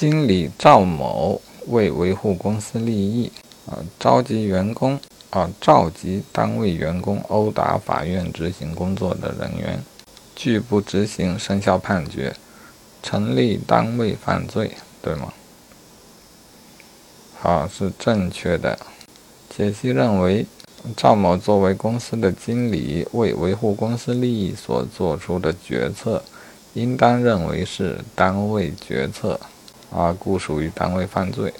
经理赵某为维护公司利益，啊，召集员工，啊，召集单位员工殴打法院执行工作的人员，拒不执行生效判决，成立单位犯罪，对吗？好，是正确的。解析认为。赵某作为公司的经理，为维护公司利益所做出的决策，应当认为是单位决策，啊，故属于单位犯罪。